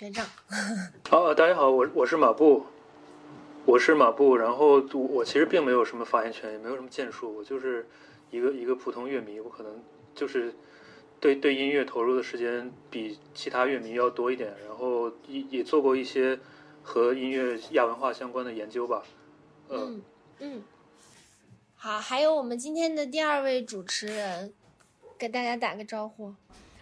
学长。好，大家好，我我是马布，我是马布。然后我我其实并没有什么发言权，也没有什么建树，我就是一个一个普通乐迷。我可能就是对对音乐投入的时间比其他乐迷要多一点，然后也也做过一些和音乐亚文化相关的研究吧。嗯嗯。好，还有我们今天的第二位主持人，给大家打个招呼。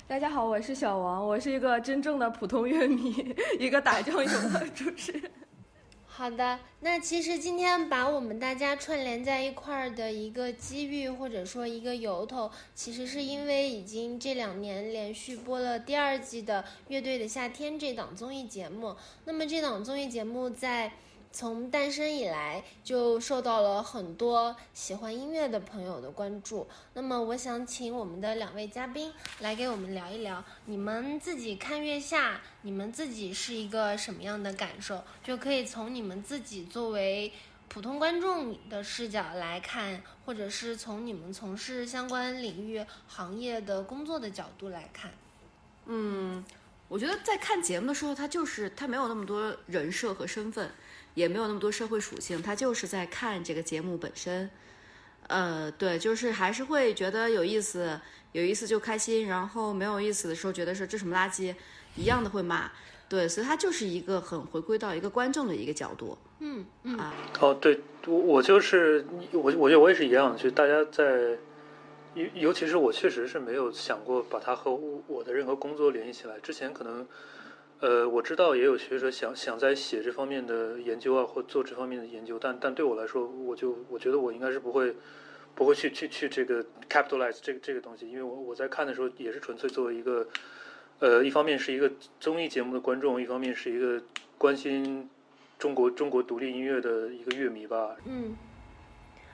大家好，我是小王，我是一个真正的普通乐迷，一个打酱油的主持人。好的，那其实今天把我们大家串联在一块儿的一个机遇，或者说一个由头，其实是因为已经这两年连续播了第二季的《乐队的夏天》这档综艺节目。那么这档综艺节目在。从诞生以来就受到了很多喜欢音乐的朋友的关注。那么，我想请我们的两位嘉宾来给我们聊一聊，你们自己看月下，你们自己是一个什么样的感受？就可以从你们自己作为普通观众的视角来看，或者是从你们从事相关领域行业的工作的角度来看。嗯，我觉得在看节目的时候，他就是他没有那么多人设和身份。也没有那么多社会属性，他就是在看这个节目本身，呃，对，就是还是会觉得有意思，有意思就开心，然后没有意思的时候觉得是这什么垃圾，一样的会骂，对，所以他就是一个很回归到一个观众的一个角度，嗯嗯。啊，哦，对我我就是我我觉得我也是一样的，就大家在，尤尤其是我确实是没有想过把它和我的任何工作联系起来，之前可能。呃，我知道也有学者想想在写这方面的研究啊，或做这方面的研究，但但对我来说，我就我觉得我应该是不会不会去去去这个 capitalize 这个这个东西，因为我我在看的时候也是纯粹作为一个呃，一方面是一个综艺节目的观众，一方面是一个关心中国中国独立音乐的一个乐迷吧。嗯。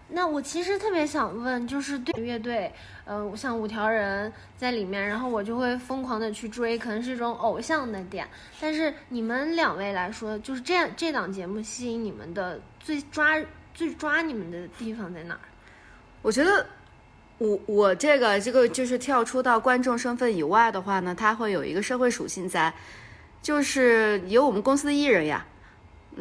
那我其实特别想问，就是对乐队，嗯，像五条人在里面，然后我就会疯狂的去追，可能是一种偶像的点。但是你们两位来说，就是这样，这档节目吸引你们的最抓、最抓你们的地方在哪儿？我觉得，我我这个这个就是跳出到观众身份以外的话呢，它会有一个社会属性在，就是有我们公司的艺人呀。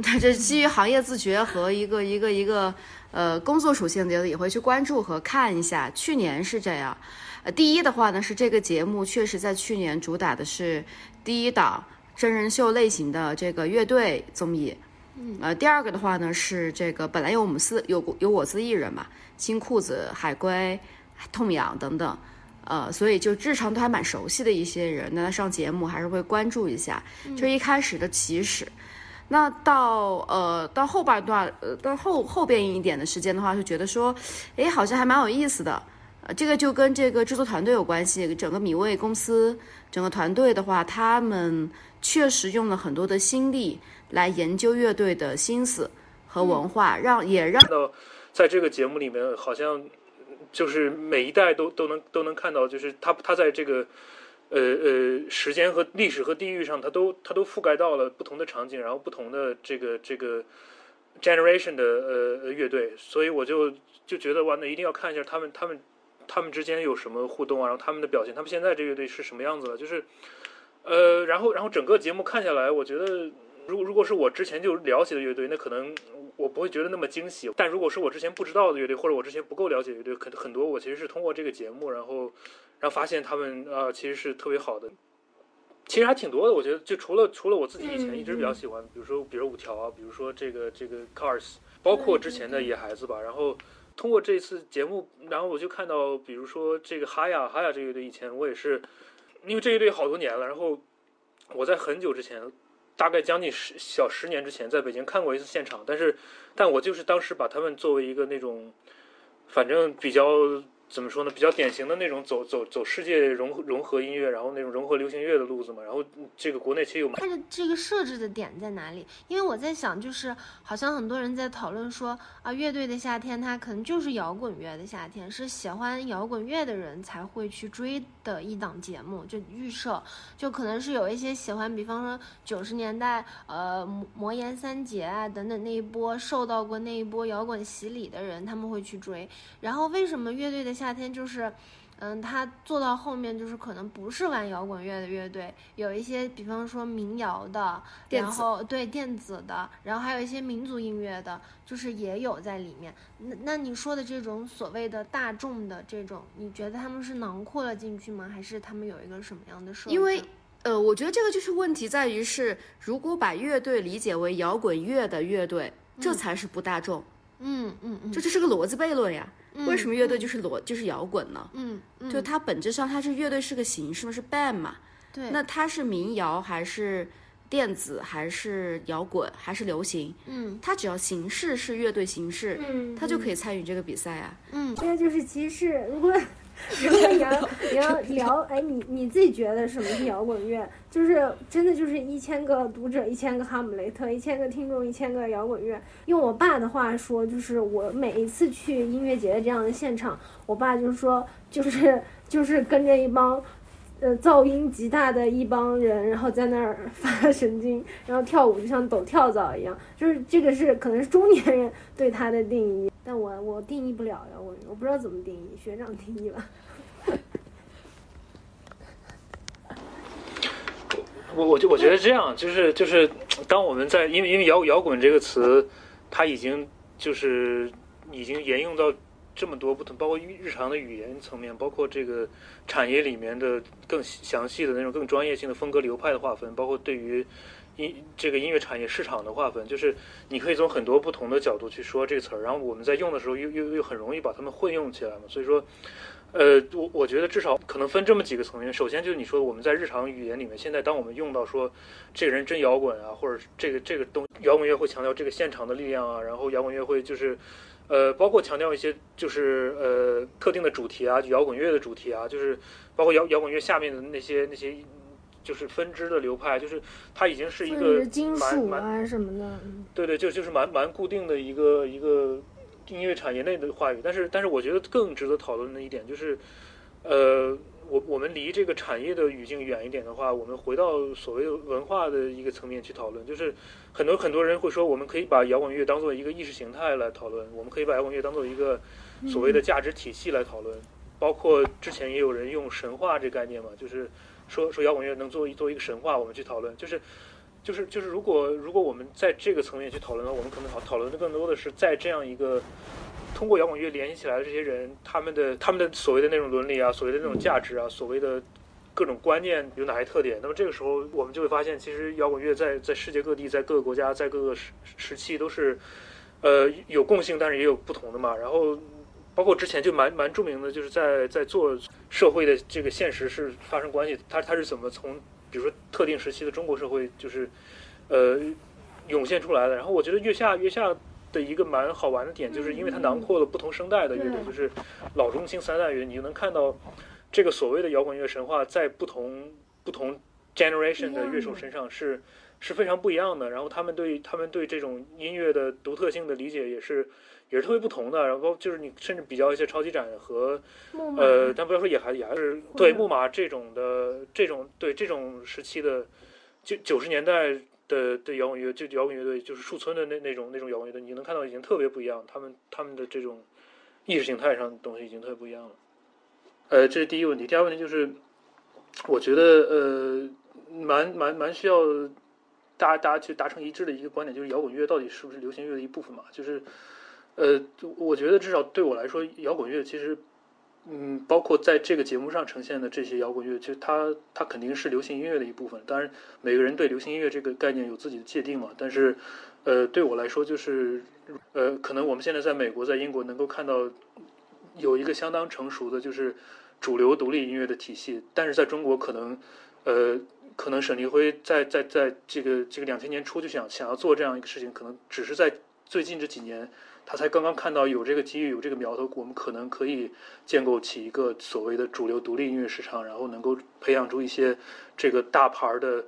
他 这基于行业自觉和一个一个一个呃工作属性的，也会去关注和看一下。去年是这样，呃，第一的话呢是这个节目确实在去年主打的是第一档真人秀类型的这个乐队综艺，嗯，呃，第二个的话呢是这个本来有我们司有有我司艺人嘛，新裤子、海龟、痛痒等等，呃，所以就日常都还蛮熟悉的一些人，那上节目还是会关注一下。就一开始的起始。那到呃到后半段呃到后后边一点的时间的话，就觉得说，哎，好像还蛮有意思的。呃，这个就跟这个制作团队有关系。整个米味公司整个团队的话，他们确实用了很多的心力来研究乐队的心思和文化，让也让到在这个节目里面，好像就是每一代都都能都能看到，就是他他在这个。呃呃，时间和历史和地域上，它都它都覆盖到了不同的场景，然后不同的这个这个 generation 的呃乐队，所以我就就觉得哇，那一定要看一下他们他们他们之间有什么互动啊，然后他们的表现，他们现在这乐队是什么样子的，就是呃，然后然后整个节目看下来，我觉得如如果是我之前就了解的乐队，那可能我不会觉得那么惊喜，但如果是我之前不知道的乐队，或者我之前不够了解乐队，可能很多我其实是通过这个节目，然后。然后发现他们啊，其实是特别好的，其实还挺多的。我觉得，就除了除了我自己以前一直比较喜欢，比如说比如五条啊，比如说这个这个 Cars，包括之前的野孩子吧。然后通过这次节目，然后我就看到，比如说这个哈亚哈亚这乐队，以前我也是，因为这乐队好多年了。然后我在很久之前，大概将近十小十年之前，在北京看过一次现场。但是，但我就是当时把他们作为一个那种，反正比较。怎么说呢？比较典型的那种走走走世界融融合音乐，然后那种融合流行乐的路子嘛。然后这个国内其实有。它的这个设置的点在哪里？因为我在想，就是好像很多人在讨论说啊，乐队的夏天它可能就是摇滚乐的夏天，是喜欢摇滚乐的人才会去追的一档节目。就预设，就可能是有一些喜欢，比方说九十年代呃魔魔岩三杰啊等等那一波受到过那一波摇滚洗礼的人，他们会去追。然后为什么乐队的夏夏天就是。嗯，他做到后面就是可能不是玩摇滚乐的乐队，有一些，比方说民谣的，然后对电子的，然后还有一些民族音乐的，就是也有在里面。那那你说的这种所谓的大众的这种，你觉得他们是囊括了进去吗？还是他们有一个什么样的设置？因为呃，我觉得这个就是问题在于是，如果把乐队理解为摇滚乐的乐队，这才是不大众，嗯嗯嗯，这就是个逻辑悖论呀。嗯为什么乐队就是裸就是摇滚呢？嗯嗯，就它本质上它是乐队是个形式嘛，是 band 嘛。对，那它是民谣还是电子还是摇滚还是流行？嗯它只要形式是乐队形式，嗯，它就可以参与这个比赛啊。嗯这个就是歧视。如果 如果你要你要聊，哎，你你自己觉得什么是摇滚乐？就是真的就是一千个读者，一千个哈姆雷特，一千个听众，一千个摇滚乐。用我爸的话说，就是我每一次去音乐节这样的现场，我爸就是说，就是就是跟着一帮。呃，噪音极大的一帮人，然后在那儿发神经，然后跳舞就像抖跳蚤一样，就是这个是可能是中年人对他的定义，但我我定义不了呀，我我不知道怎么定义，学长定义吧。我我就我觉得这样，就是就是，当我们在因为因为摇摇滚这个词，它已经就是已经沿用到这么多不同，包括日常的语言层面，包括这个产业里面的更详细的那种更专业性的风格流派的划分，包括对于音这个音乐产业市场的划分，就是你可以从很多不同的角度去说这个词儿，然后我们在用的时候又又又很容易把它们混用起来嘛，所以说。呃，我我觉得至少可能分这么几个层面。首先就是你说我们在日常语言里面，现在当我们用到说这个人真摇滚啊，或者这个这个东摇滚乐会强调这个现场的力量啊，然后摇滚乐会就是呃，包括强调一些就是呃特定的主题啊，就摇滚乐的主题啊，就是包括摇摇滚乐下面的那些那些就是分支的流派，就是它已经是一个金属啊什么的，嗯。对对，就就是蛮蛮固定的一个一个音乐产业内的话语，但是但是我觉得更值得讨论的一点就是，呃，我我们离这个产业的语境远一点的话，我们回到所谓的文化的一个层面去讨论，就是很多很多人会说，我们可以把摇滚乐当做一个意识形态来讨论，我们可以把摇滚乐当做一个所谓的价值体系来讨论，包括之前也有人用神话这概念嘛，就是说说摇滚乐能做一做一个神话，我们去讨论，就是。就是就是，如果如果我们在这个层面去讨论的话，我们可能讨讨论的更多的是在这样一个通过摇滚乐联系起来的这些人，他们的他们的所谓的那种伦理啊，所谓的那种价值啊，所谓的各种观念有哪些特点？那么这个时候，我们就会发现，其实摇滚乐在在世界各地，在各个国家，在各个时时期都是呃有共性，但是也有不同的嘛。然后包括之前就蛮蛮著名的，就是在在做社会的这个现实是发生关系，它它是怎么从比如说特定时期的中国社会就是呃涌现出来的。然后我觉得月下月下的一个蛮好玩的点，就是因为它囊括了不同声带的乐队，对就是老中青三代乐，你就能看到这个所谓的摇滚乐神话在不同不同 generation 的乐手身上是是非常不一样的。然后他们对他们对这种音乐的独特性的理解也是也是特别不同的。然后就是你甚至比较一些超级展和，呃，但不要说也还也还是对木马这种的这种对这种时期的九九十年代的的摇滚乐，就摇滚乐队就是树村的那那种那种摇滚乐队，你能看到已经特别不一样，他们他们的这种意识形态上的东西已经特别不一样了。呃，这是第一个问题。第二个问题就是，我觉得呃，蛮蛮蛮需要大家大家去达成一致的一个观点，就是摇滚乐到底是不是流行乐的一部分嘛？就是呃，我觉得至少对我来说，摇滚乐其实。嗯，包括在这个节目上呈现的这些摇滚乐，其实它它肯定是流行音乐的一部分。当然，每个人对流行音乐这个概念有自己的界定嘛。但是，呃，对我来说，就是呃，可能我们现在在美国、在英国能够看到有一个相当成熟的，就是主流独立音乐的体系。但是在中国，可能呃，可能沈立辉在在在这个这个两千年初就想想要做这样一个事情，可能只是在最近这几年。他才刚刚看到有这个机遇，有这个苗头，我们可能可以建构起一个所谓的主流独立音乐市场，然后能够培养出一些这个大牌的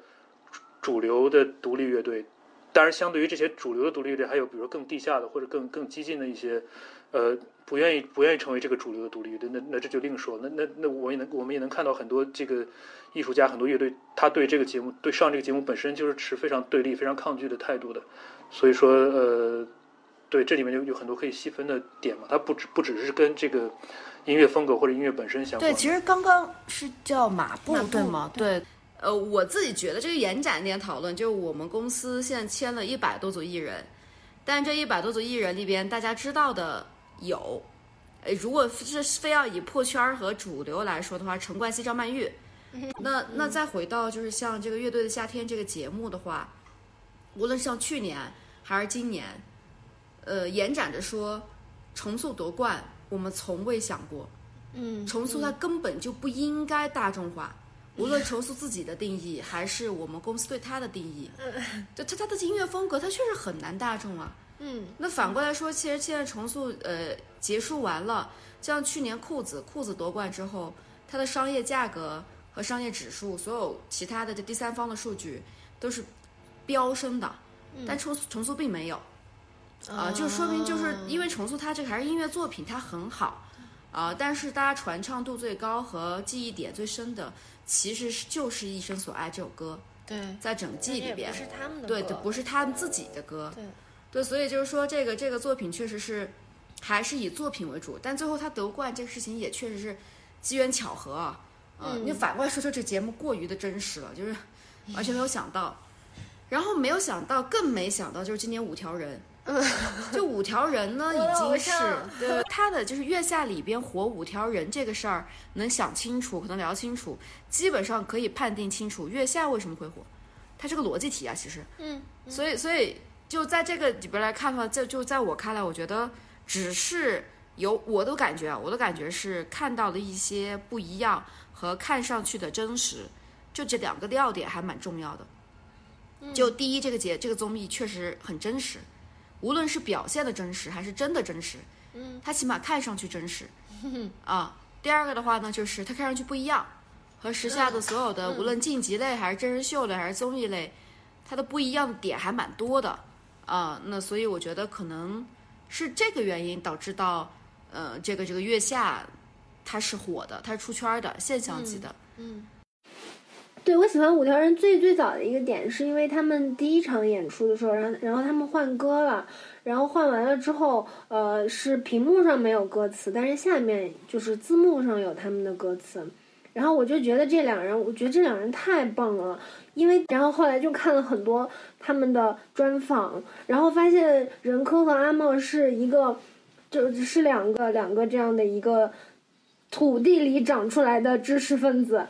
主流的独立乐队。当然，相对于这些主流的独立乐队，还有比如说更地下的或者更更激进的一些，呃，不愿意不愿意成为这个主流的独立乐队，那那这就另说。那那那我也能我们也能看到很多这个艺术家、很多乐队，他对这个节目对上这个节目本身就是持非常对立、非常抗拒的态度的。所以说，呃。对，这里面有有很多可以细分的点嘛，它不只不只是跟这个音乐风格或者音乐本身相关。对，其实刚刚是叫马步马步对吗？对。呃，我自己觉得这个延展一点讨论，就是我们公司现在签了一百多组艺人，但这一百多组艺人里边，大家知道的有，呃，如果是非要以破圈儿和主流来说的话，陈冠希、张曼玉。那那再回到就是像这个乐队的夏天这个节目的话，无论是像去年还是今年，呃，延展着说重塑夺冠，我们从未想过，嗯，重塑它根本就不应该大众化。无论重塑自己的定义，还是我们公司对它的定义，嗯、就它它的音乐风格，它确实很难大众啊。嗯，那反过来说，其实现在重塑呃结束完了，像去年裤子裤子夺冠之后，它的商业价格和商业指数，所有其他的这第三方的数据都是飙升的，但重重塑并没有，啊、就说明就是因为重塑它这个还是音乐作品，它很好，啊、但是大家传唱度最高和记忆点最深的，其实是就是《一生所爱》这首歌，对，在整季里边不，是他们的对，歌这不是他们自己的歌，对对，所以就是说，这个这个作品确实是还是以作品为主，但最后他得冠这个事情也确实是机缘巧合啊。嗯，你反过来说说，这节目过于的真实了，就是完全没有想到，然后没有想到，更没想到就是今年五条人。就五条人呢，已经是 对他的就是月下里边火五条人这个事儿，能想清楚，可能聊清楚，基本上可以判定清楚月下为什么会火，它是个逻辑题啊，其实。嗯，所以，所以就在这个里边来看的话，这就在我看来，我觉得只是有我的感觉啊，我的感觉是看到了一些不一样和看上去的真实，就这两个要点还蛮重要的。就第一，这个节这个综艺确实很真实，无论是表现的真实还是真的真实，嗯，它起码看上去真实，啊。第二个的话呢，就是它看上去不一样，和时下的所有的、无论晋级类还是真人秀类还是综艺类，它的不一样的点还蛮多的啊。那所以我觉得可能是这个原因导致到呃这个这个月下它是火的，它是出圈的现象级的。嗯对，我喜欢五条人最最早的一个点，是因为他们第一场演出的时候，然后然后他们换歌了，然后换完了之后，呃，是屏幕上没有歌词，但是下面就是字幕上有他们的歌词，然后我就觉得这两人，我觉得这两人太棒了，因为然后后来就看了很多他们的专访，然后发现任科和阿茂是一个，就是两个两个这样的一个土地里长出来的知识分子。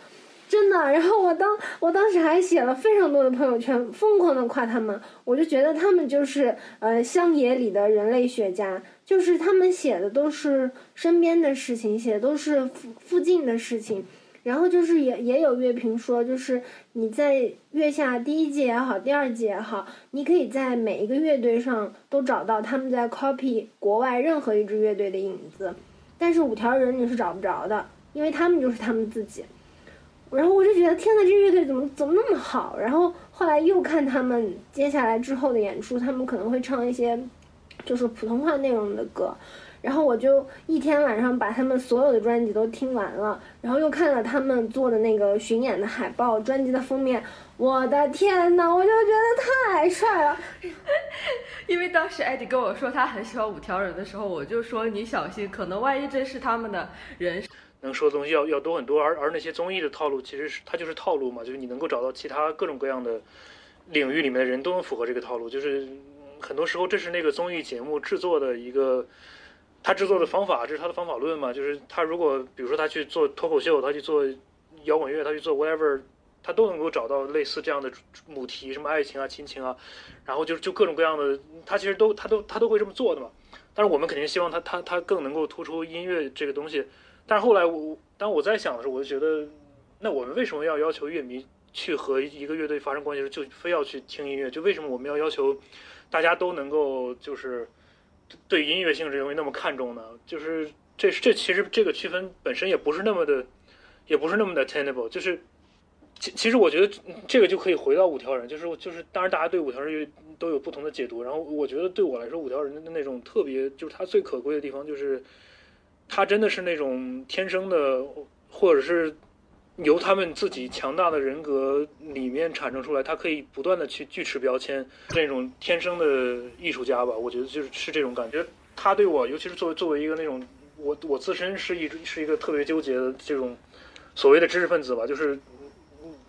真的，然后我当 我当时还写了非常多的朋友圈，疯狂的夸他们，我就觉得他们就是呃乡野里的人类学家，就是他们写的都是身边的事情，写的都是附附近的事情，然后就是也也有乐评说，就是你在月下第一季也好，第二季也好，你可以在每一个乐队上都找到他们在 copy 国外任何一支乐队的影子，但是五条人你是找不着的，因为他们就是他们自己。然后我就觉得天呐，这乐队怎么怎么那么好？然后后来又看他们接下来之后的演出，他们可能会唱一些就是普通话内容的歌，然后我就一天晚上把他们所有的专辑都听完了，然后又看了他们做的那个巡演的海报、专辑的封面，我的天呐，我就觉得太帅了。因为当时艾迪跟我说他很喜欢五条人的时候，我就说你小心，可能万一这是他们的人能说的东西要要多很多，而而那些综艺的套路其实是它就是套路嘛，就是你能够找到其他各种各样的领域里面的人都能符合这个套路，就是很多时候这是那个综艺节目制作的一个他制作的方法，这是他的方法论嘛，就是他如果比如说他去做脱口秀，他去做摇滚乐，他去做 whatever，他都能够找到类似这样的母题，什么爱情啊、亲情啊，然后就就各种各样的，他其实都他都他都会这么做的嘛。但是我们肯定希望他他他更能够突出音乐这个东西。但是后来我当我在想的时候，我就觉得，那我们为什么要要求乐迷去和一个乐队发生关系时，就非要去听音乐？就为什么我们要要求大家都能够就是对音乐性这东西那么看重呢？就是这这其实这个区分本身也不是那么的，也不是那么的 attainable。就是其其实我觉得这个就可以回到五条人，就是就是当然大家对五条人都有不同的解读。然后我觉得对我来说，五条人的那种特别，就是他最可贵的地方就是。他真的是那种天生的，或者是由他们自己强大的人格里面产生出来，他可以不断的去锯齿标签，那种天生的艺术家吧，我觉得就是是这种感觉。他对我，尤其是作为作为一个那种我我自身是一是一个特别纠结的这种所谓的知识分子吧，就是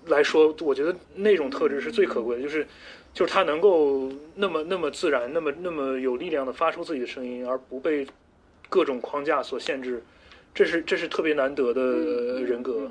来说，我觉得那种特质是最可贵的，就是就是他能够那么那么自然，那么那么有力量的发出自己的声音，而不被各种框架所限制，这是这是特别难得的人格。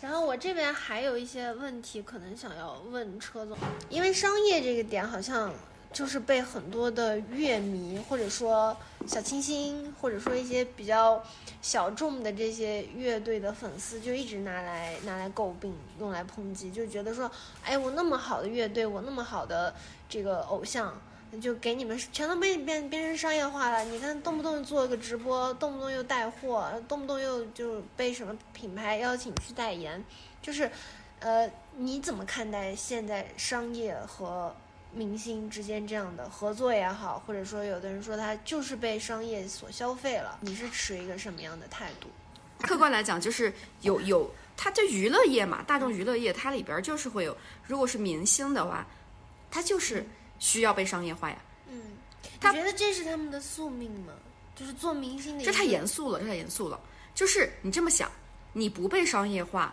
然后我这边还有一些问题，可能想要问车总，因为商业这个点好像就是被很多的乐迷或者说小清新，或者说一些比较小众的这些乐队的粉丝，就一直拿来拿来诟病，用来抨击，就觉得说，哎，我那么好的乐队，我那么好的这个偶像。就给你们全都被变变成商业化了。你看，动不动做个直播，动不动又带货，动不动又就被什么品牌邀请去代言，就是，呃，你怎么看待现在商业和明星之间这样的合作也好，或者说有的人说他就是被商业所消费了，你是持一个什么样的态度？客观来讲，就是有有，它就娱乐业嘛，大众娱乐业，它里边就是会有，如果是明星的话，它就是。需要被商业化呀？嗯，你觉得这是他们的宿命吗？就是做明星的，这太严肃了，这太严肃了。就是你这么想，你不被商业化，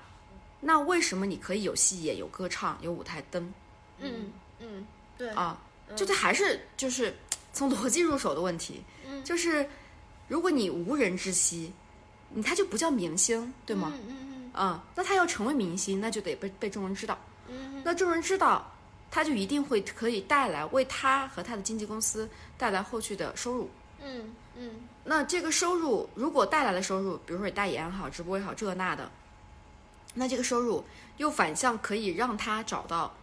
那为什么你可以有戏演、有歌唱、有舞台灯？嗯嗯，对啊，就这还是就是从逻辑入手的问题。嗯，就是如果你无人知悉，你他就不叫明星，对吗？嗯嗯嗯。啊，那他要成为明星，那就得被被众人知道。嗯，那众人知道。他就一定会可以带来为他和他的经纪公司带来后续的收入。嗯嗯。那这个收入如果带来了收入，比如说代言也好，直播也好，这那的，那这个收入又反向可以让他找到，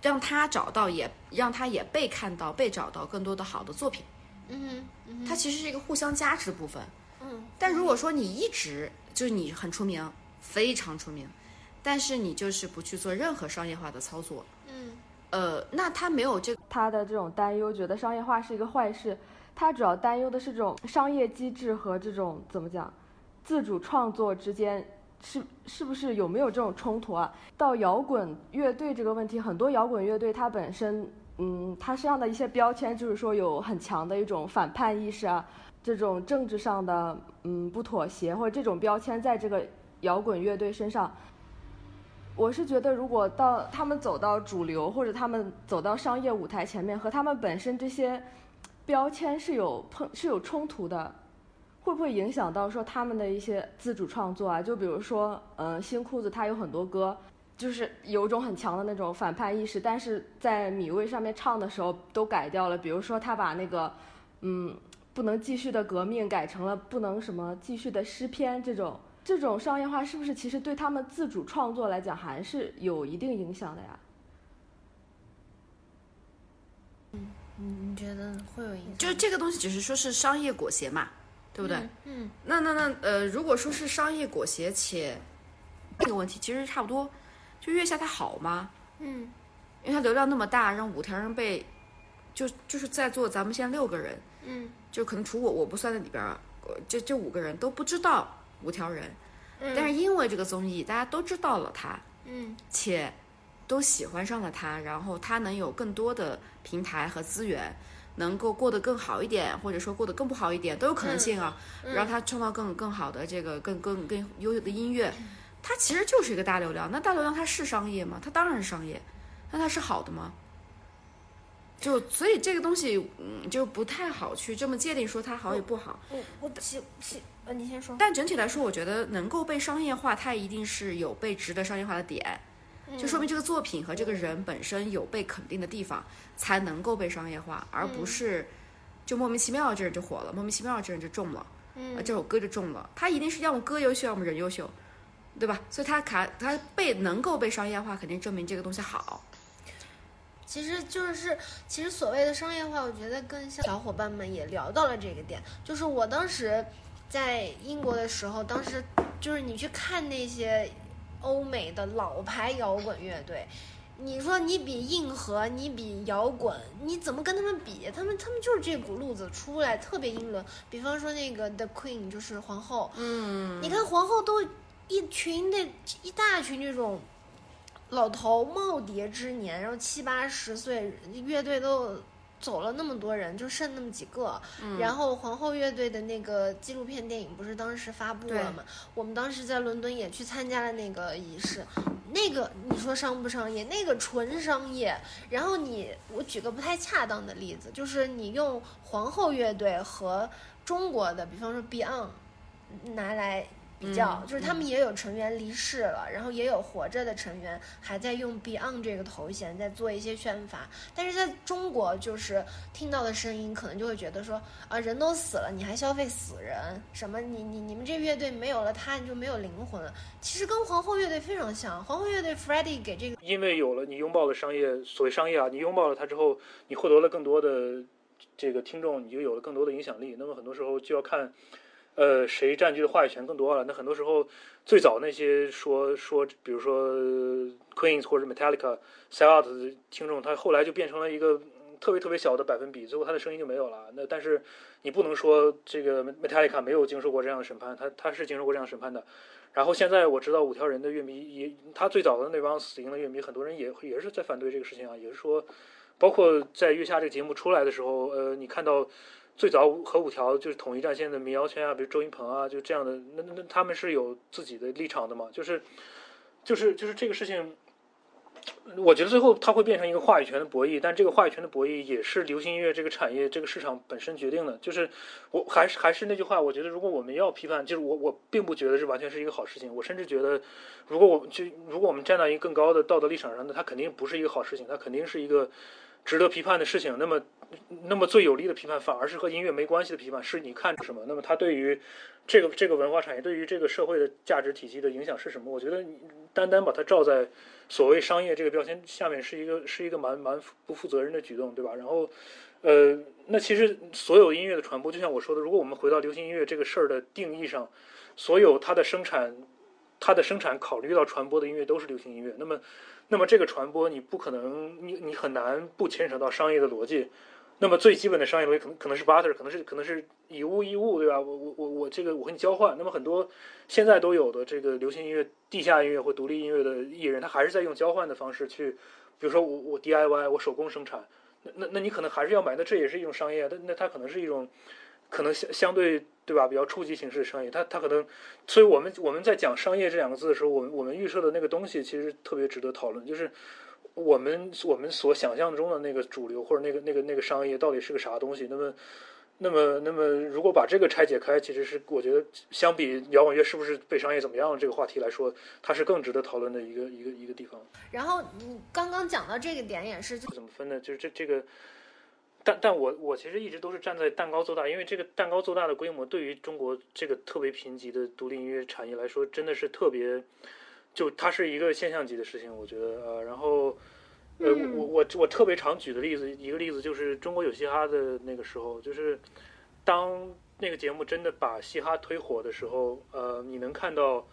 让他找到也让他也被看到、被找到更多的好的作品。嗯嗯。它其实是一个互相加持的部分。嗯。但如果说你一直就是你很出名，非常出名，但是你就是不去做任何商业化的操作。嗯。呃，那他没有这他的这种担忧，觉得商业化是一个坏事。他主要担忧的是这种商业机制和这种怎么讲，自主创作之间是是不是有没有这种冲突啊？到摇滚乐队这个问题，很多摇滚乐队它本身，嗯，它身上的一些标签就是说有很强的一种反叛意识啊，这种政治上的嗯不妥协或者这种标签在这个摇滚乐队身上。我是觉得，如果到他们走到主流，或者他们走到商业舞台前面，和他们本身这些标签是有碰是有冲突的，会不会影响到说他们的一些自主创作啊？就比如说，嗯，新裤子他有很多歌，就是有种很强的那种反叛意识，但是在米未上面唱的时候都改掉了。比如说他把那个，嗯，不能继续的革命改成了不能什么继续的诗篇这种。这种商业化是不是其实对他们自主创作来讲还是有一定影响的呀？嗯，你觉得会有影响？就是这个东西只是说是商业裹挟嘛，对不对？嗯。那那那呃，如果说是商业裹挟且这个问题其实差不多，就月下它好吗？嗯。因为它流量那么大，让五条人被就就是在座咱们现在六个人，嗯，就可能除我我不算在里边儿，这这五个人都不知道。五条人，但是因为这个综艺，大家都知道了他，嗯，且都喜欢上了他，然后他能有更多的平台和资源，能够过得更好一点，或者说过得更不好一点，都有可能性啊。然后他创造更更好的这个更更更优秀的音乐，他其实就是一个大流量。那大流量它是商业吗？它当然是商业。那它是好的吗？就所以这个东西，嗯，就不太好去这么界定说它好与不好。我我其其呃，你先说。但整体来说，我觉得能够被商业化，它一定是有被值得商业化的点，就说明这个作品和这个人本身有被肯定的地方，才能够被商业化，而不是就莫名其妙这人就火了，莫名其妙这人就中了，嗯，这首歌就中了。他一定是要么歌优秀，要么人优秀，对吧？所以他卡他被能够被商业化，肯定证明这个东西好。其实就是，其实所谓的商业化，我觉得跟小伙伴们也聊到了这个点。就是我当时在英国的时候，当时就是你去看那些欧美的老牌摇滚乐队，你说你比硬核，你比摇滚，你怎么跟他们比？他们他们就是这股路子出来，特别英伦。比方说那个 The Queen，就是皇后，嗯，你看皇后都一群的一大群这种老头耄耋之年，然后七八十岁，乐队都走了那么多人，就剩那么几个。嗯然后皇后乐队的那个纪录片电影不是当时发布了吗？我们当时在伦敦也去参加了那个仪式。那个你说商不商业？那个纯商业。然后你，我举个不太恰当的例子，就是你用皇后乐队和中国的，比方说 Beyond 拿来比较，嗯就是他们也有成员离世了，然后也有活着的成员还在用 Beyond 这个头衔在做一些宣发，但是在中国就是听到的声音可能就会觉得说啊人都死了，你还消费死人，什么你你你们这乐队没有了他你就没有灵魂了。其实跟皇后乐队非常像，皇后乐队 Freddie 给这个因为有了你拥抱了商业，所谓商业啊，你拥抱了他之后，你获得了更多的这个听众，你就有了更多的影响力。那么很多时候就要看，呃，谁占据的话语权更多了。那很多时候，最早那些说说，比如说 Queen 或者 Metallica sell out 的听众，他后来就变成了一个特别特别小的百分比，最后他的声音就没有了。那但是你不能说这个 Metallica 没有经受过这样的审判，他他是经受过这样审判的。然后现在我知道五条人的乐迷也，他最早的那帮死硬的乐迷，很多人也也是在反对这个事情啊，也是说，包括在月下这个节目出来的时候，呃，你看到最早和五条就是统一战线的民谣圈啊，比如周云鹏啊，就这样的，那那他们是有自己的立场的嘛，就是就是就是这个事情。我觉得最后它会变成一个话语权的博弈，但这个话语权的博弈也是流行音乐这个产业、这个市场本身决定的。就是我还是还是那句话，我觉得如果我们要批判，就是我我并不觉得这完全是一个好事情。我甚至觉得，如果我就如果我们站到一个更高的道德立场上，那它肯定不是一个好事情，它肯定是一个值得批判的事情。那么，那么最有力的批判反而是和音乐没关系的批判，是你看什么？那么它对于这个这个文化产业，对于这个社会的价值体系的影响是什么？我觉得你单单把它罩在所谓商业这个标签下面，是一个是一个蛮蛮不负责任的举动，对吧？然后，呃，那其实所有音乐的传播，就像我说的，如果我们回到流行音乐这个事儿的定义上，所有它的生产，它的生产考虑到传播的音乐都是流行音乐。那么，那么这个传播你不可能，你你很难不牵扯到商业的逻辑。那么最基本的商业逻辑可能可能是 butter，可能是可能是以物易物，对吧？我我我我这个我和你交换。那么很多现在都有的这个流行音乐、地下音乐或独立音乐的艺人，他还是在用交换的方式去，比如说我我 DIY，我手工生产。那那那你可能还是要买，那这也是一种商业，但那它可能是一种可能相相对对吧比较初级形式的商业，它它可能，所以我们我们在讲商业这两个字的时候，我们我们预设的那个东西其实特别值得讨论，就是我们我们所想象中的那个主流或者那个那个那个商业到底是个啥东西？那么那么那么如果把这个拆解开，其实是我觉得相比摇滚乐是不是被商业怎么样这个话题来说，它是更值得讨论的一个一个一个地方。然后你刚刚讲到这个点也是，怎么分呢？就是这这个，但但我我其实一直都是站在蛋糕做大，因为这个蛋糕做大的规模对于中国这个特别贫瘠的独立音乐产业来说，真的是特别，就它是一个现象级的事情，我觉得呃，然后。呃，嗯我我我特别常举的例子，一个例子就是中国有嘻哈的那个时候，就是当那个节目真的把嘻哈推火的时候，呃，你能看到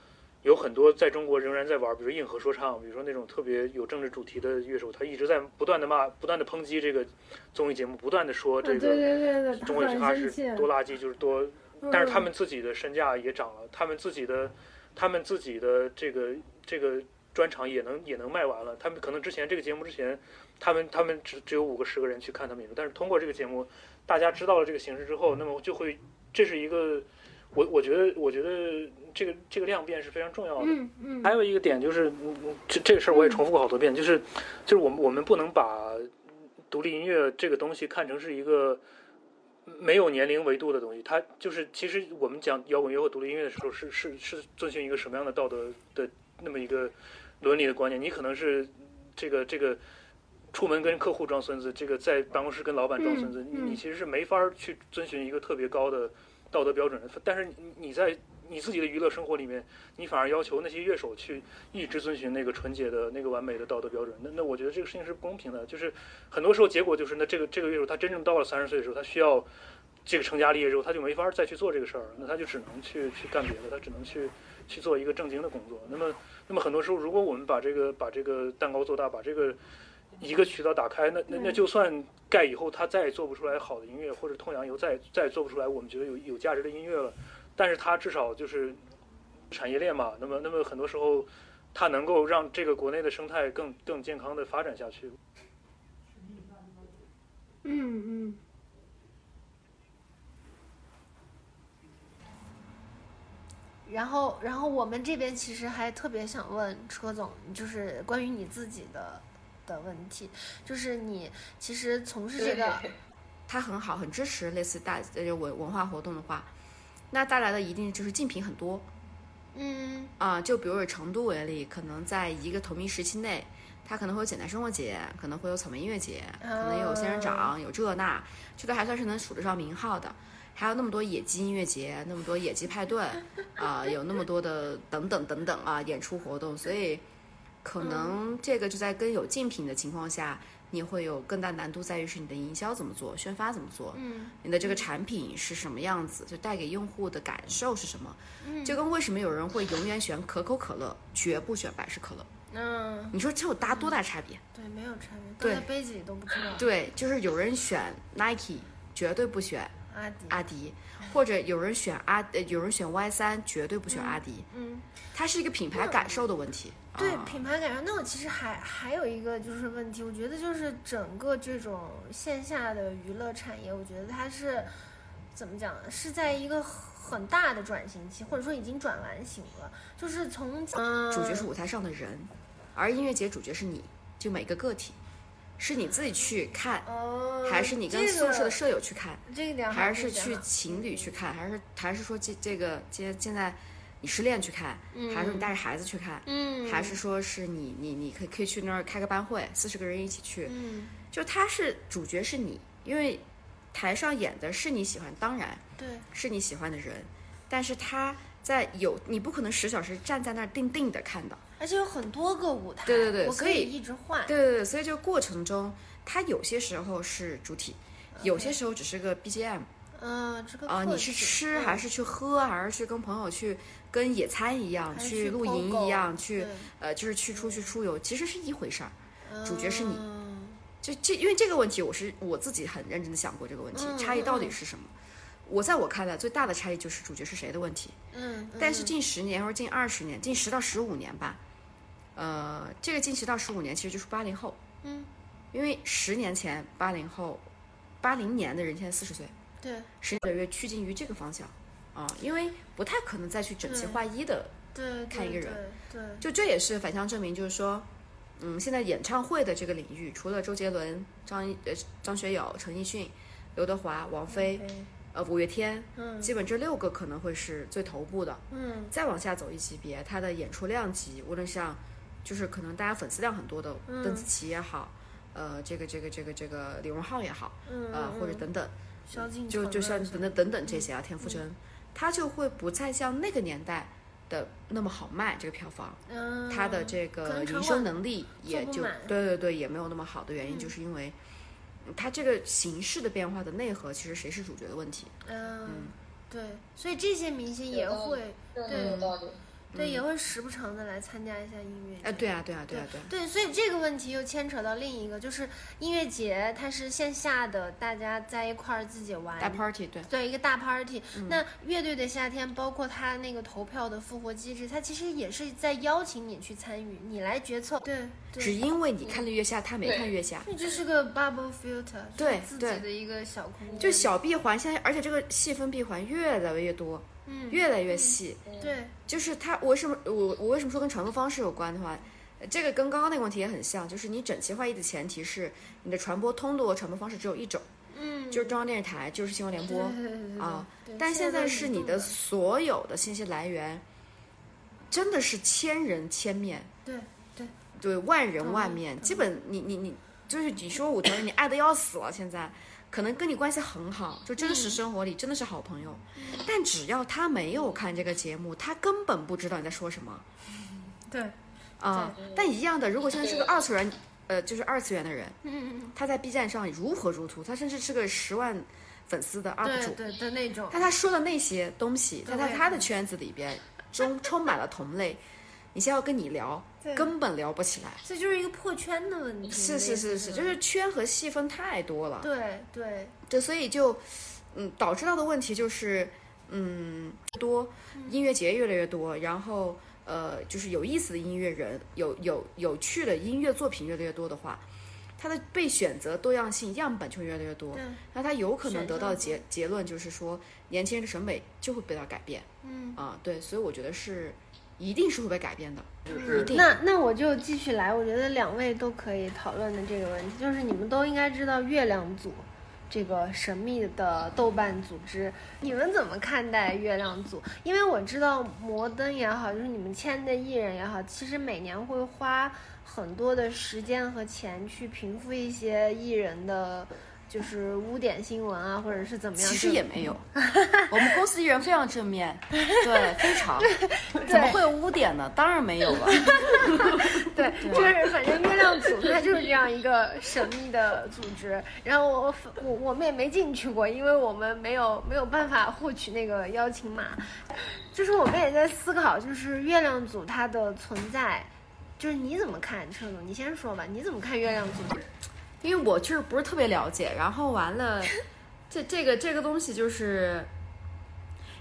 有很多在中国仍然在玩，比如硬核说唱，比如说那种特别有政治主题的乐手，他一直在不断的骂、不断的抨击这个综艺节目，不断的说这个对对，中国有嘻哈是。多垃圾，就是多嗯但是他们自己的身价也涨了，他们自己的，他们自己的这个这个专场也能也能卖完了。他们可能之前这个节目之前，他们他们只只有五个十个人去看他们演出，但是通过这个节目，大家知道了这个形式之后，那么就会这是一个，我我觉得我觉得这个这个量变是非常重要的。嗯嗯，还有一个点就是，这这个事儿我也重复过好多遍，就是就是我们我们不能把独立音乐这个东西看成是一个没有年龄维度的东西。它就是其实我们讲摇滚乐或独立音乐的时候，是是是遵循一个什么样的道德的那么一个伦理的观念？你可能是这个这个。出门跟客户装孙子，这个在办公室跟老板装孙子，嗯嗯你你其实是没法儿去遵循一个特别高的道德标准。但是你你在你自己的娱乐生活里面，你反而要求那些乐手去一直遵循那个纯洁的、那个完美的道德标准，那那我觉得这个事情是不公平的。就是很多时候结果就是，那这个这个乐手他真正到了三十岁的时候，他需要这个成家立业之后，他就没法再去做这个事儿，那他就只能去去干别的，他只能去去做一个正经的工作。那么，那么很多时候，如果我们把这个把这个蛋糕做大，把这个一个渠道打开，那那那就算盖以后他再也做不出来好的音乐，或者痛仰以后再再也做不出来我们觉得有有价值的音乐了，但是他至少就是产业链嘛。那么，那么很多时候，它能够让这个国内的生态更更健康的发展下去。嗯嗯。然后，然后我们这边其实还特别想问车总，就是关于你自己的的问题，就是你其实从事这个，他很好，很支持类似大呃文文化活动的话，那带来的一定就是竞品很多。嗯啊，就比如以成都为例，可能在一个同一时期内，它可能会有简单生活节，可能会有草莓音乐节，可能有仙人掌，有这那，这个还算是能数得上名号的。还有那么多野鸡音乐节，那么多野鸡派对，啊、有那么多的等等等等啊演出活动，所以可能这个就在跟有竞品的情况下，你会有更大难度，在于是你的营销怎么做，宣发怎么做，嗯你的这个产品是什么样子，就带给用户的感受是什么，嗯就跟为什么有人会永远选可口可乐，绝不选百事可乐，嗯，你说这有大多大差别？对，没有差别，对杯子里都不知道。对，就是有人选 Nike，绝对不选阿迪，阿迪，或者有人选阿，呃有人选 Y 三，绝对不选阿迪。嗯，它是一个品牌感受的问题。对啊品牌感受。那我其实还还有一个就是问题，我觉得就是整个这种线下的娱乐产业，我觉得它是怎么讲呢？是在一个很大的转型期，或者说已经转完型了。就是从嗯，主角是舞台上的人，而音乐节主角是你，就每个个体，是你自己去看，哦，还是你跟宿舍的舍友去看，这个点还是去情侣去看，还是还是说这这个现现在你失恋去看，还是说你带着孩子去看，嗯，还是说是你你你可以可以去那儿开个班会，四十个人一起去，嗯，就他是主角是你，因为台上演的是你喜欢，当然对，是你喜欢的人，但是他在有你不可能十小时站在那儿定定的看到，而且有很多个舞台，对对对我可以一直换，对对对，所以这个过程中，他有些时候是主体，有些时候只是个 BGM 嗯，这个啊、客你是吃还是去喝，还是去跟朋友去跟野餐一样，去露营一样，去呃就是去出去出游，其实是一回事儿。主角是你嗯就这，因为这个问题，我是我自己很认真的想过这个问题，嗯差异到底嗯是什么？我在我看来，最大的差异就是主角是谁的问题。嗯，但是嗯近十年或者近二十年，近十到十五年吧，呃，这个近十到十五年其实就是八零后，嗯，因为十年前八零后，八零年的人现在四十岁，对十年越趋近于这个方向，啊、因为不太可能再去整齐划一的，看一个人对，对就这也是反向证明，就是说，嗯，现在演唱会的这个领域，除了周杰伦、张呃张学友、陈奕迅、刘德华、王菲、对呃五月天，嗯基本这六个可能会是最头部的。嗯再往下走一级别，他的演出量级，无论像就是可能大家粉丝量很多的嗯邓紫棋也好，呃，这个这个这个这个李荣浩也好，嗯，呃，或者等等，萧敬腾就就像等等等等这些啊，田馥甄，他就会不再像那个年代的那么好卖这个票房。嗯，它的这个营收能力也就对对对，也没有那么好的原因，嗯就是因为它这个形式的变化的内核，其实谁是主角的问题。嗯，对，所以这些明星也会对有道理。对也会时不常的来参加一下音乐节。哎，对啊，对啊，对啊，对啊。对，所以这个问题又牵扯到另一个，就是音乐节，它是线下的，大家在一块儿自己玩，大 party 对，对一个大 party。那嗯乐队的夏天，包括它那个投票的复活机制，它其实也是在邀请你去参与，你来决策。对只，因为你看了月下，他没看月下，这就是个 bubble filter，对自己的一个小空间。就小闭环，现在而且这个细分闭环越来越多，嗯，越来越细。对，就是它我为什么我我为什么说跟传播方式有关的话，呃这个跟刚刚那个问题也很像，就是你整齐划一的前提是你的传播通路和传播方式只有一种，嗯，就是中央电视台，就是新闻联播。啊但现在是你的所有的信息来源，真的是千人千面，对对。对，万人万面，基本你你你就是你说五条人，你爱的要死了，现在可能跟你关系很好，就真嗯。实生活里真的是好朋友，但只要他没有看这个节目，他根本不知道你在说什么。对，啊。但一样的，如果现在是个二次元，呃，就是二次元的人，嗯嗯他在 B 站上如火如荼，他甚至是个十万粉丝的 UP 主，对对的那种，但他说的那些东西，在他在他的圈子里边中充满了同类，你现在要跟你聊，对根本聊不起来。这就是一个破圈的问题。是是是是，就是圈和细分太多了。对对，对，所以就，嗯，导致到的问题就是，嗯，多音乐节越来越多，然后呃，就是有意思的音乐人，有有有趣的音乐作品越来越多的话，它的被选择多样性样本就越来越多，那它有可能得到项结结论就是说，年轻人的审美就会被到改变嗯。啊，对，所以我觉得是一定是会被改变的。那那我就继续来，我觉得两位都可以讨论的这个问题，就是你们都应该知道月亮组这个神秘的豆瓣组织，你们怎么看待月亮组？因为我知道摩登也好，就是你们签的艺人也好，其实每年会花很多的时间和钱去平复一些艺人的。就是污点新闻啊，或者是怎么样？其实也没有，我们公司艺人非常正面，对，非常，怎么会有污点呢？当然没有了。对，就是反正月亮组它就是这样一个神秘的组织，然后我我我们也没进去过，因为我们没有没有办法获取那个邀请码。就是我们也在思考，就是月亮组它的存在，就是你怎么看？车总，你先说吧，你怎么看月亮组？因为我就是不是特别了解，然后完了，这这个这个东西就是，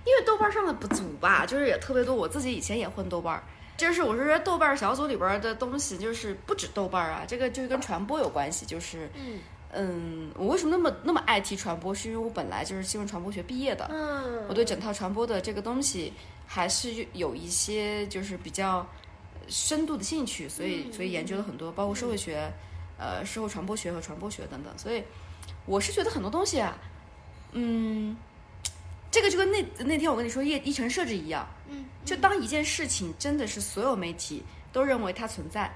因为豆瓣上的不足吧，就是也特别多。我自己以前也混豆瓣儿，就是我是说豆瓣小组里边的东西就是不止豆瓣啊，这个就是跟传播有关系。就是嗯嗯，我为什么那么那么爱提传播？是因为我本来就是新闻传播学毕业的，嗯，我对整套传播的这个东西还是有一些就是比较深度的兴趣，所以所以研究了很多，包括社会学、呃社会传播学和传播学等等。所以我是觉得很多东西啊，嗯，这个就跟那那天我跟你说议议程设置一样，嗯，就当一件事情真的是所有媒体都认为它存在，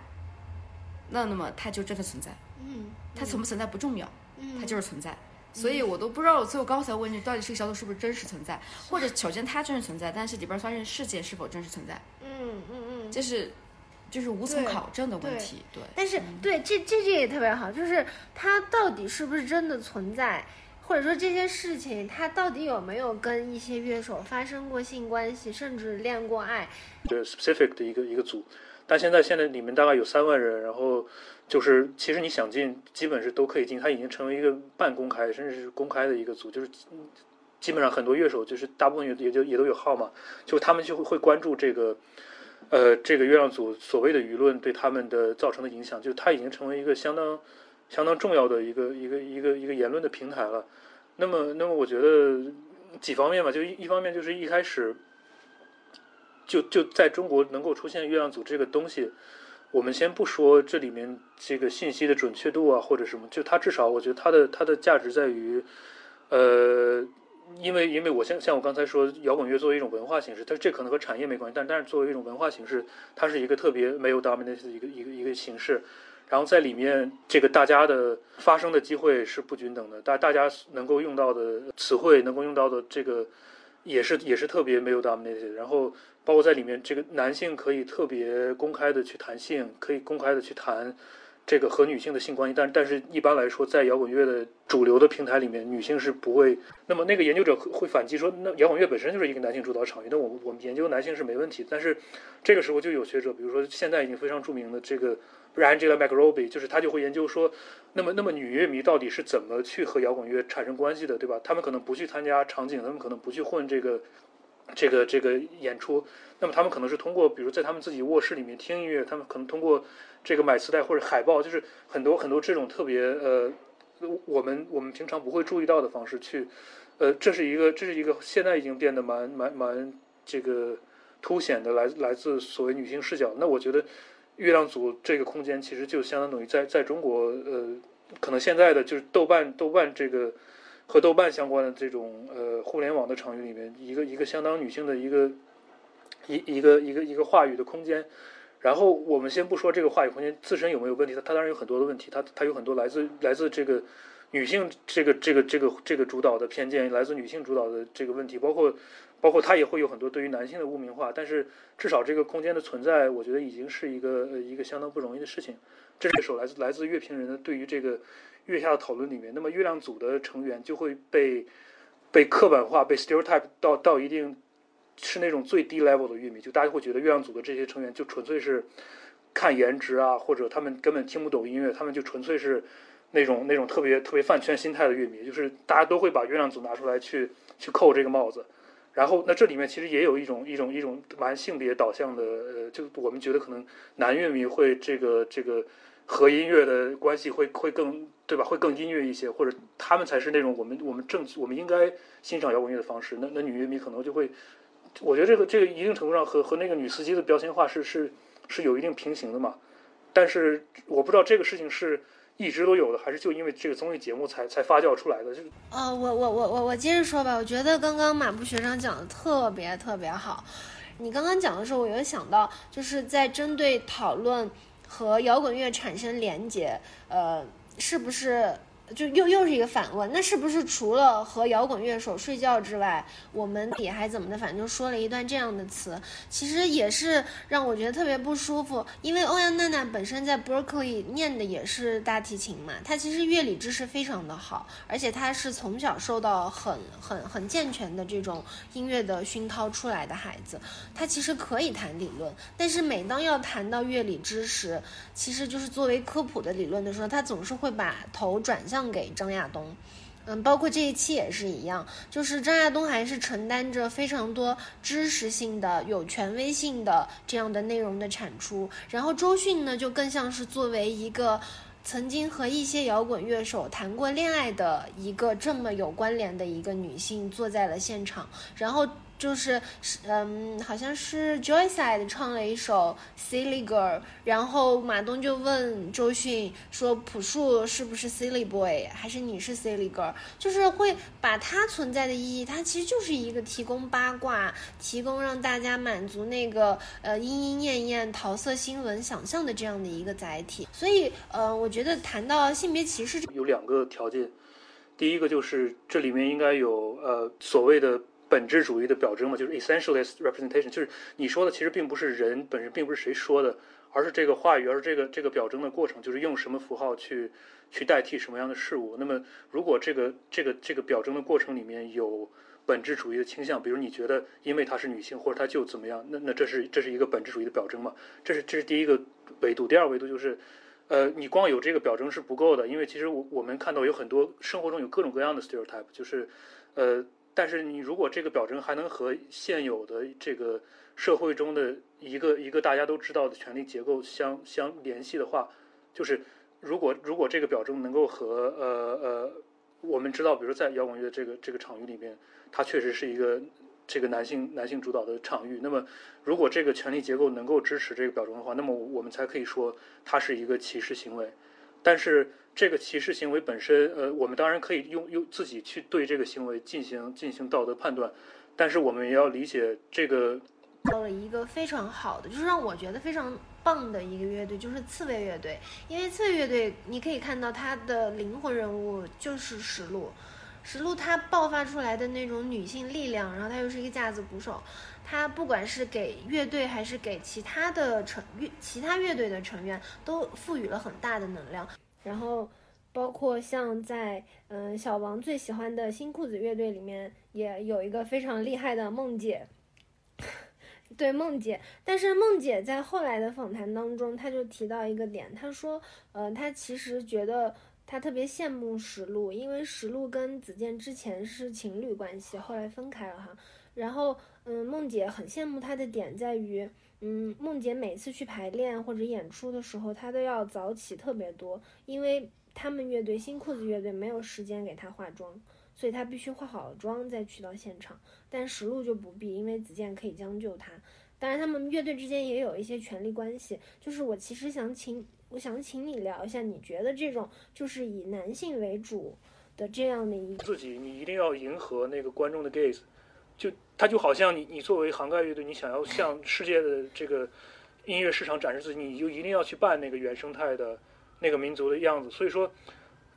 那那么它就真的存在，嗯，它存不存在不重要。嗯它就是存在。所以我都不知道，所以我刚才问你，到底这个小组是不是真实存在，或者首先它真实存在，但是里边发生事件是否真实存在，嗯嗯嗯，这是就是无从考证的问题。对，但是对这这这也特别好，就是它到底是不是真的存在，或者说这些事情它到底有没有跟一些乐手发生过性关系，甚至恋过爱？对 specific 的一个一个组，但现在现在里面大概有三万人，然后就是其实你想进，基本是都可以进，它已经成为一个半公开甚至是公开的一个组，就是嗯基本上很多乐手就是大部分也也就也都有号嘛，就他们就会会关注这个。呃，这个月亮组所谓的舆论对他们的造成的影响，就它已经成为一个相当相当重要的一个一个一个一个言论的平台了。那么，那么我觉得几方面吧，就一一方面就是一开始就就在中国能够出现月亮组这个东西，我们先不说这里面这个信息的准确度啊或者什么，就它至少我觉得它的它的价值在于，呃，因为因为我像像我刚才说，摇滚乐作为一种文化形式，它这可能和产业没关系，但但是作为一种文化形式，它是一个特别没有 dominance 的一个一个一个形式。然后在里面，这个大家的发声的机会是不均等的，大大家能够用到的词汇，能够用到的这个也是也是特别没有 dominated。然后包括在里面，这个男性可以特别公开的去谈性，可以公开的去谈这个和女性的性关系，但但是一般来说，在摇滚乐的主流的平台里面，女性是不会。那么那个研究者会反击说，那摇滚乐本身就是一个男性主导场域，那我我们研究男性是没问题。但是这个时候就有学者，比如说现在已经非常著名的这个 Angela McRobbie，就是他就会研究说，那么那么女乐迷到底是怎么去和摇滚乐产生关系的，对吧？他们可能不去参加场景，他们可能不去混这个。这个这个演出，那么他们可能是通过，比如在他们自己卧室里面听音乐，他们可能通过这个买磁带或者海报，就是很多很多这种特别呃，我们我们平常不会注意到的方式去，呃，这是一个这是一个现在已经变得蛮蛮蛮这个凸显的来来自所谓女性视角。那我觉得月亮组这个空间其实就相当于在在中国呃，可能现在的就是豆瓣豆瓣这个。和豆瓣相关的这种呃互联网的场域里面，一个一个相当女性的一个一一个一个一个话语的空间。然后我们先不说这个话语空间自身有没有问题，它它当然有很多的问题，它它有很多来自来自这个女性这个这个这个这个主导的偏见，来自女性主导的这个问题，包括包括它也会有很多对于男性的污名化。但是至少这个空间的存在，我觉得已经是一个呃一个相当不容易的事情。这是一首来自来自乐评人的对于这个。月下的讨论里面，那么月亮组的成员就会被被刻板化、被 stereotype 到到一定是那种最低 level 的乐迷，就大家会觉得月亮组的这些成员就纯粹是看颜值啊，或者他们根本听不懂音乐，他们就纯粹是那种那种特别特别饭圈心态的乐迷，就是大家都会把月亮组拿出来去去扣这个帽子。然后，那这里面其实也有一种一种一种蛮性别导向的，呃，就我们觉得可能男乐迷会这个这个和音乐的关系会会更对吧？会更音乐一些，或者他们才是那种我们我们正我们应该欣赏摇滚乐的方式。那那女乐迷可能就会，我觉得这个这个一定程度上和和那个女司机的标签化是是是有一定平行的嘛。但是我不知道这个事情是。一直都有的，还是就因为这个综艺节目才才发酵出来的？就呃，我我我我我接着说吧。我觉得刚刚马步学长讲的特别特别好。你刚刚讲的时候，我有想到，就是在针对讨论和摇滚乐产生连结，呃，是不是？就又又是一个反问，那是不是除了和摇滚乐手睡觉之外，我们也还怎么的？反正就说了一段这样的词，其实也是让我觉得特别不舒服。因为欧阳娜娜本身在 Berkeley 念的也是大提琴嘛，她其实乐理知识非常的好，而且她是从小受到很很很健全的这种音乐的熏陶出来的孩子，她其实可以谈理论，但是每当要谈到乐理知识，其实就是作为科普的理论的时候，她总是会把头转向。给张亚东，嗯，包括这一期也是一样，就是张亚东还是承担着非常多知识性的、有权威性的这样的内容的产出，然后周迅呢，就更像是作为一个曾经和一些摇滚乐手谈过恋爱的一个这么有关联的一个女性，坐在了现场，然后。就是是嗯，好像是 Joyside 唱了一首 Silly Girl，然后马东就问周迅说：“朴树是不是 Silly Boy，还是你是 Silly Girl？” 就是会把它存在的意义，它其实就是一个提供八卦、提供让大家满足那个呃莺莺燕燕桃色新闻想象的这样的一个载体。所以呃，我觉得谈到性别歧视，有两个条件，第一个就是这里面应该有呃所谓的。本质主义的表征嘛，就是 essentialist representation，就是你说的其实并不是人本身，并不是谁说的，而是这个话语，而是这个这个表征的过程，就是用什么符号去去代替什么样的事物。那么，如果这个这个这个表征的过程里面有本质主义的倾向，比如你觉得因为她是女性或者她就怎么样，那那这是这是一个本质主义的表征嘛？这是这是第一个维度。第二维度就是，呃，你光有这个表征是不够的，因为其实我我们看到有很多生活中有各种各样的 stereotype，就是呃。但是你如果这个表征还能和现有的这个社会中的一个一个大家都知道的权力结构相相联系的话，就是如果如果这个表征能够和呃呃我们知道，比如在摇滚乐这个这个场域里面，它确实是一个这个男性男性主导的场域。那么如果这个权力结构能够支持这个表征的话，那么我们才可以说它是一个歧视行为。但是。这个歧视行为本身，呃，我们当然可以用用自己去对这个行为进行进行道德判断，但是我们也要理解这个。到了一个非常好的，就是让我觉得非常棒的一个乐队，就是刺猬乐队。因为刺猬乐队，你可以看到它的灵魂人物就是石路，石路她爆发出来的那种女性力量，然后她又是一个架子鼓手，她不管是给乐队还是给其他的成乐其他乐队的成员，都赋予了很大的能量。然后，包括像在嗯小王最喜欢的新裤子乐队里面，也有一个非常厉害的梦姐，对梦姐。但是梦姐在后来的访谈当中，她就提到一个点，她说，呃，她其实觉得他特别羡慕石璐，因为石璐跟子健之前是情侣关系，后来分开了哈。然后，嗯，梦姐很羡慕他的点在于。嗯，梦姐每次去排练或者演出的时候，她都要早起特别多，因为他们乐队新裤子乐队没有时间给她化妆，所以她必须化好妆再去到现场。但石璐就不必，因为子健可以将就她。当然，他们乐队之间也有一些权力关系。就是我其实想请，我想请你聊一下，你觉得这种就是以男性为主的这样的一自己，你一定要迎合那个观众的 gaze。就他就好像你你作为杭盖乐队，你想要向世界的这个音乐市场展示自己，你就一定要去扮那个原生态的那个民族的样子。所以说，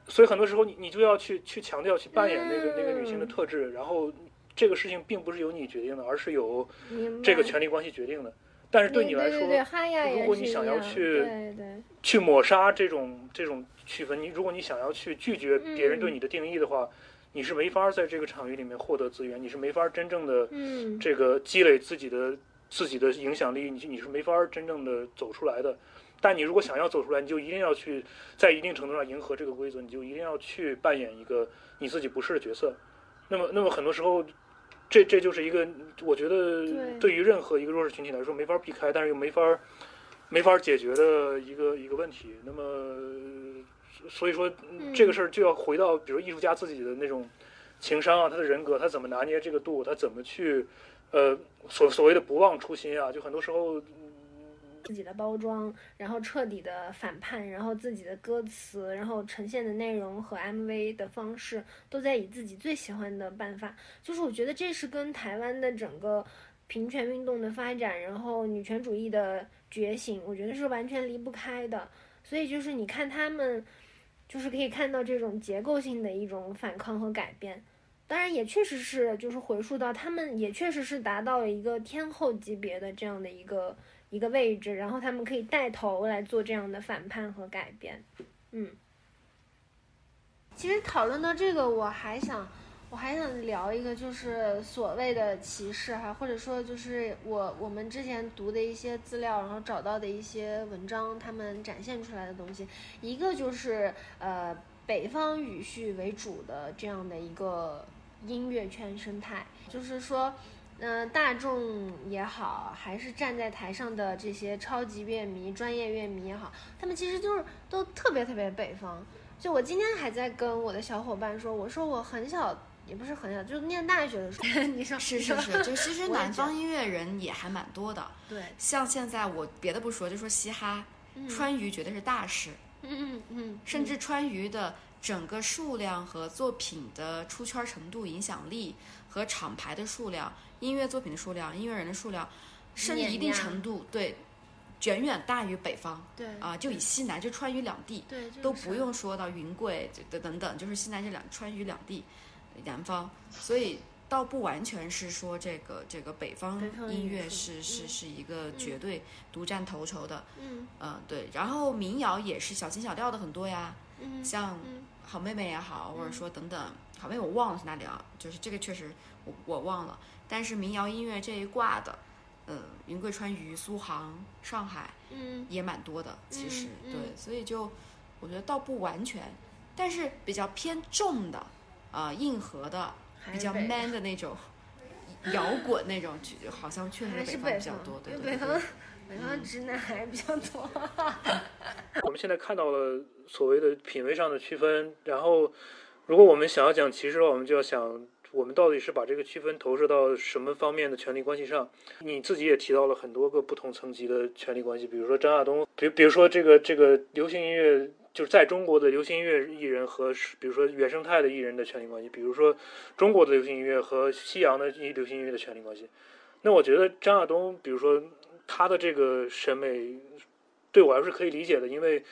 所以很多时候你你就要去去强调去扮演那个那个女性的特质。然后这个事情并不是由你决定的，而是由这个权力关系决定的。但是对你来说，如果你想要去去抹杀这种这种区分，你如果你想要去拒绝别人对你的定义的话。你是没法在这个场域里面获得资源，你是没法真正的嗯这个积累自己的自己的影响力，你你是没法真正的走出来的。但你如果想要走出来，你就一定要去在一定程度上迎合这个规则，你就一定要去扮演一个你自己不是的角色。那么，那么很多时候，这这就是一个我觉得对对于任何一个弱势群体来说没法避开，但是又没法没法解决的一个一个问题。那么，所以说嗯这个事儿就要回到，比如艺术家自己的那种情商啊，他的人格，他怎么拿捏这个度，他怎么去呃所所谓的不忘初心啊，就很多时候自己的包装，然后彻底的反叛，然后自己的歌词，然后呈现的内容和 MV 的方式，都在以自己最喜欢的办法。就是我觉得这是跟台湾的整个平权运动的发展，然后女权主义的觉醒，我觉得是完全离不开的。所以就是你看他们，就是可以看到这种结构性的一种反抗和改变。当然，也确实是，就是回溯到他们也确实是达到了一个天后级别的这样的一个一个位置，然后他们可以带头来做这样的反叛和改变。嗯，其实讨论到这个，我还想，我还想聊一个，就是所谓的歧视哈，或者说就是我我们之前读的一些资料，然后找到的一些文章，他们展现出来的东西，一个就是呃北方语序为主的这样的一个音乐圈生态，就是说。嗯、大众也好，还是站在台上的这些超级乐迷、专业乐迷也好，他们其实就是都特别特别北方。就我今天还在跟我的小伙伴说，我说我很小，也不是很小，就念大学的时候，你说是是是，就其实南方音乐人也还蛮多的。对，像现在我别的不说，就说嘻哈，嗯川渝绝对是大事，嗯嗯嗯，甚至川渝的整个数量和作品的出圈程度、影响力和厂牌的数量、音乐作品的数量、音乐人的数量，甚至一定程度对，远远大于北方对。啊、就以西南就川渝两地对就是。都不用说到云贵等等等，就是西南这两川渝两地南方，所以。倒不完全是说这个这个北方音乐是是嗯。是一个嗯绝对独占头筹的，嗯。嗯，对，然后民谣也是小情小调的很多呀，嗯。像嗯。好妹妹也好，或者说等等，好妹妹我忘了是哪里啊，就是这个确实我我忘了，但是民谣音乐这一挂的，呃，云贵川渝、苏杭、上海嗯。也蛮多的，其实、嗯对，所以就我觉得倒不完全，但是比较偏重的，啊、硬核的，比较 man 的那种。摇滚那种，就好像确实是北方比较多，对因为北对对方北方直男还比较多。我们现在看到了所谓的品味上的区分，然后如果我们想要讲歧视的话，我们就要想我们到底是把这个区分投射到什么方面的权利关系上。你自己也提到了很多个不同层级的权利关系，比如说张亚东，比比如说这个这个流行音乐。就是在中国的流行音乐艺人和比如说原生态的艺人的权利关系，比如说中国的流行音乐和西洋的流行音乐的权利关系。那我觉得张亚东，比如说他的这个审美，对我还是可以理解的，因为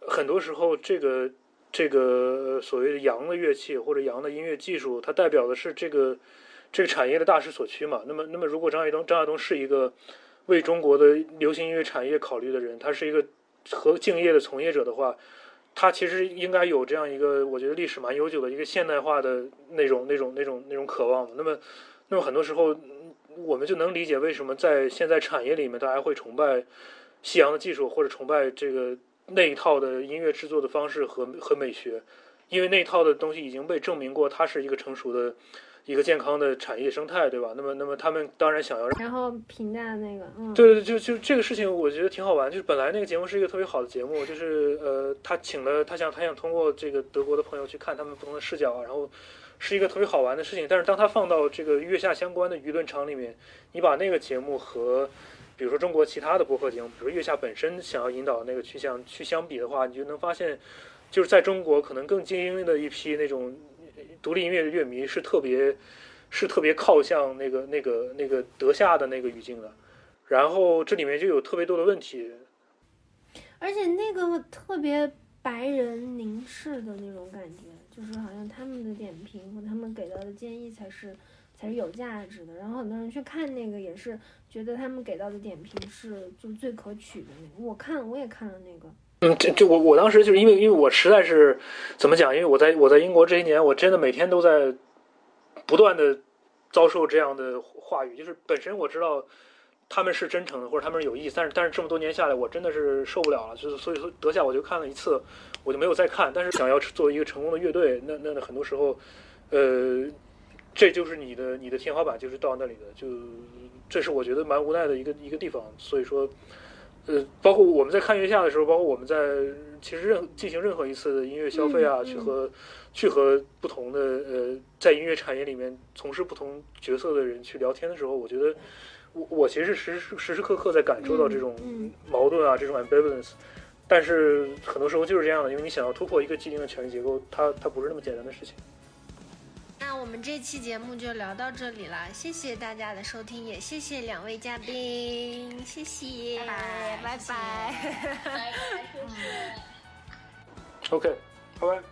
很多时候这个这个所谓的洋的乐器或者洋的音乐技术，它代表的是这个这个产业的大势所趋嘛。那么，那么如果张亚东张亚东是一个为中国的流行音乐产业考虑的人，他是一个和敬业的从业者的话，他其实应该有这样一个我觉得历史蛮悠久的一个现代化的那种那种那种那种渴望。那么，那么很多时候我们就能理解为什么在现在产业里面大家会崇拜西洋的技术，或者崇拜这个那一套的音乐制作的方式和和美学，因为那一套的东西已经被证明过，它是一个成熟的、一个健康的产业生态，对吧？那么，那么他们当然想要。然后评价那个，嗯，对对，就就这个事情，我觉得挺好玩。就是本来那个节目是一个特别好的节目，就是呃，他请了他想他想通过这个德国的朋友去看他们不同的视角，然后是一个特别好玩的事情。但是当他放到这个月下相关的舆论场里面，你把那个节目和比如说中国其他的播客节目，比如月下本身想要引导那个趋向去相比的话，你就能发现，就是在中国可能更精英的一批那种独立音乐的乐迷是特别是特别靠向那个那个那个德下的那个语境的。然后这里面就有特别多的问题，而且那个特别白人凝视的那种感觉，就是好像他们的点评和他们给到的建议才是才是有价值的。然后很多人去看那个，也是觉得他们给到的点评是就最可取的那个。我看我也看了那个，嗯，就就我我当时就是因为因为我实在是怎么讲？因为我在我在英国这些年，我真的每天都在不断的遭受这样的话语。就是本身我知道他们是真诚的，或者他们是有意，但是但是这么多年下来，我真的是受不了了。就是所以说德夏我就看了一次，我就没有再看。但是想要做一个成功的乐队，那那很多时候，呃，这就是你的你的天花板，就是到那里的，就这是我觉得蛮无奈的一个一个地方。所以说。呃，包括我们在看月下的时候，包括我们在其实任进行任何一次的音乐消费啊，去和去和不同的呃在音乐产业里面从事不同角色的人去聊天的时候，我觉得我我其实时时时时刻刻在感受到这种矛盾啊，这种 ambivalence。但是很多时候就是这样的，因为你想要突破一个既定的权力结构，它它不是那么简单的事情。那我们这期节目就聊到这里了，谢谢大家的收听，也谢谢两位嘉宾，谢谢，拜拜拜拜。OK，拜拜。嗯。